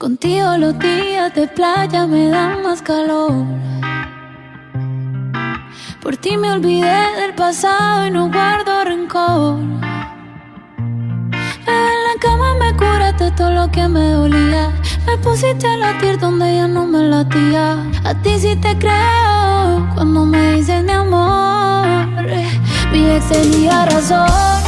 Contigo los días de playa me dan más calor. Por ti me olvidé del pasado y no guardo rencor. en la cama me curaste todo lo que me dolía. Me pusiste a latir donde ya no me latía. A ti sí te creo cuando me dices mi amor. Mi ex tenía razón.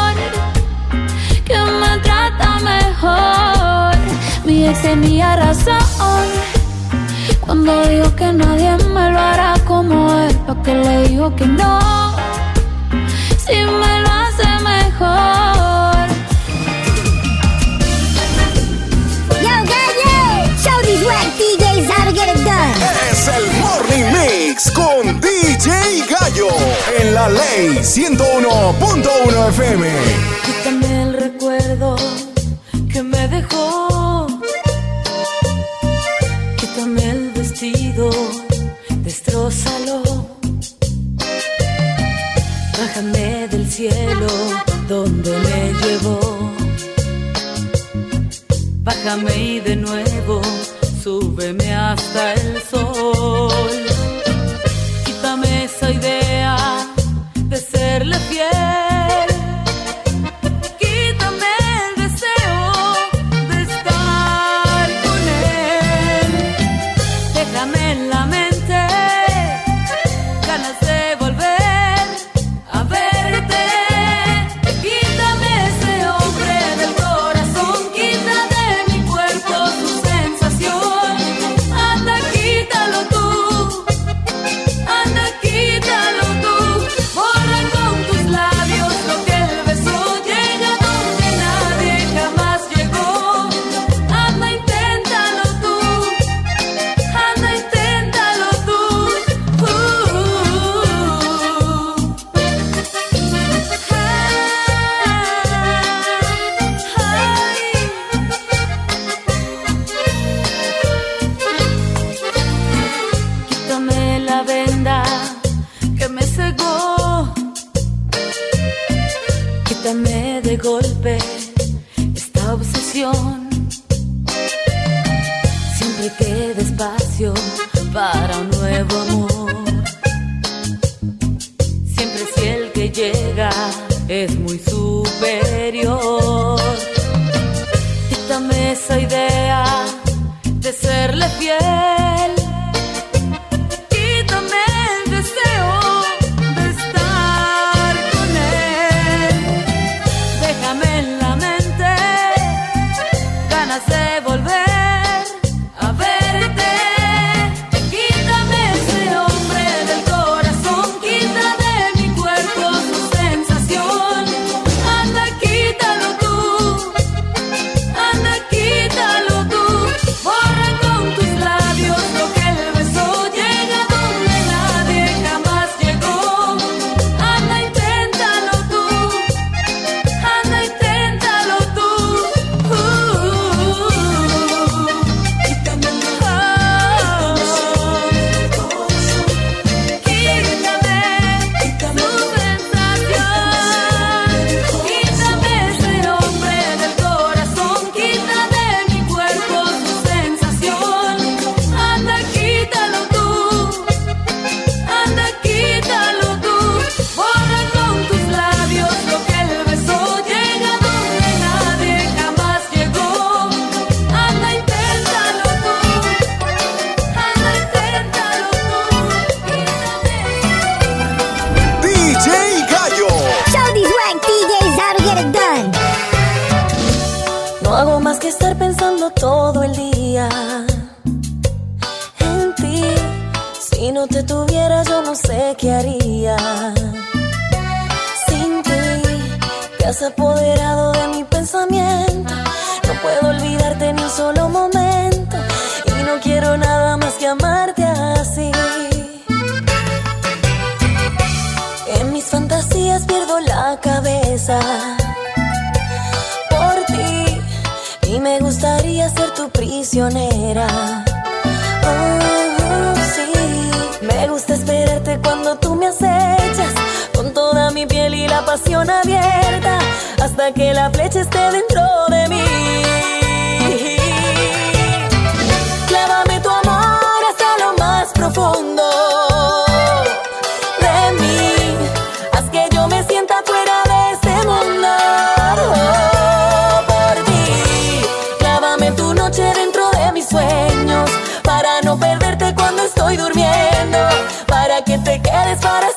que me trata mejor. Mi ex tenía razón cuando dijo que nadie me lo hará como él, pa' que le digo que no, si me lo hace mejor. Yo, Gallo, show these whack DJs how to get it done. Es el Morning Mix con DJ Gallo en la ley 101.1 FM. Destrózalo. Bájame del cielo donde me llevó. Bájame y de nuevo súbeme hasta el sol. Quítame de golpe esta obsesión. Siempre queda espacio para un nuevo amor. Siempre si el que llega es muy superior. Quítame esa idea de serle fiel. sé qué haría sin ti. Te has apoderado de mi pensamiento. No puedo olvidarte ni un solo momento. Y no quiero nada más que amarte así. En mis fantasías pierdo la cabeza por ti. Y me gustaría ser tu prisionera tú me acechas con toda mi piel y la pasión abierta hasta que la flecha esté dentro de mí. para que te quedes para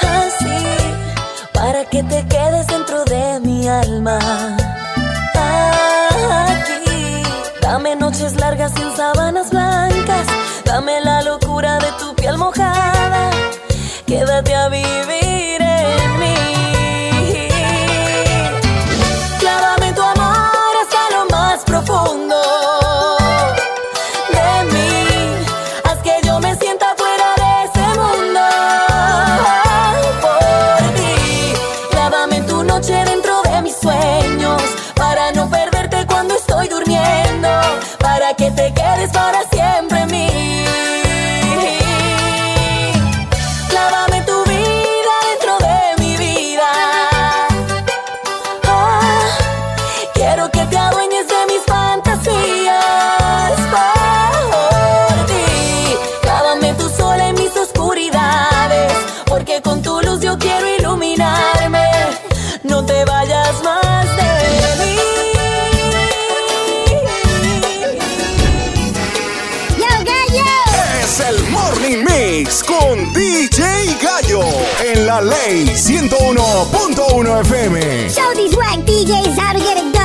Así, para que te quedes dentro de mi alma. Aquí, dame noches largas sin sábanas blancas. Dame la locura de tu piel mojada. Quédate a vivir. DJ Gallo en la ley 101.1 FM. Show these whack DJs how to get it done.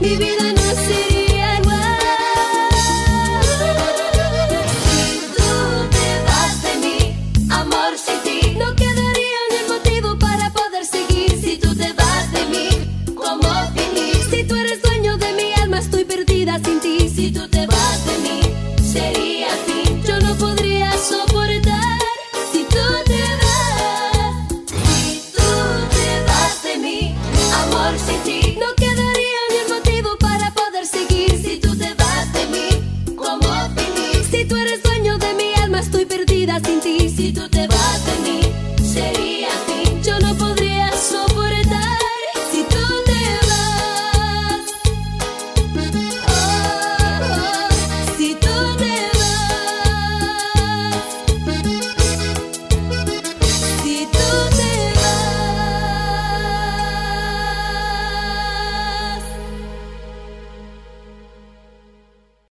mi vida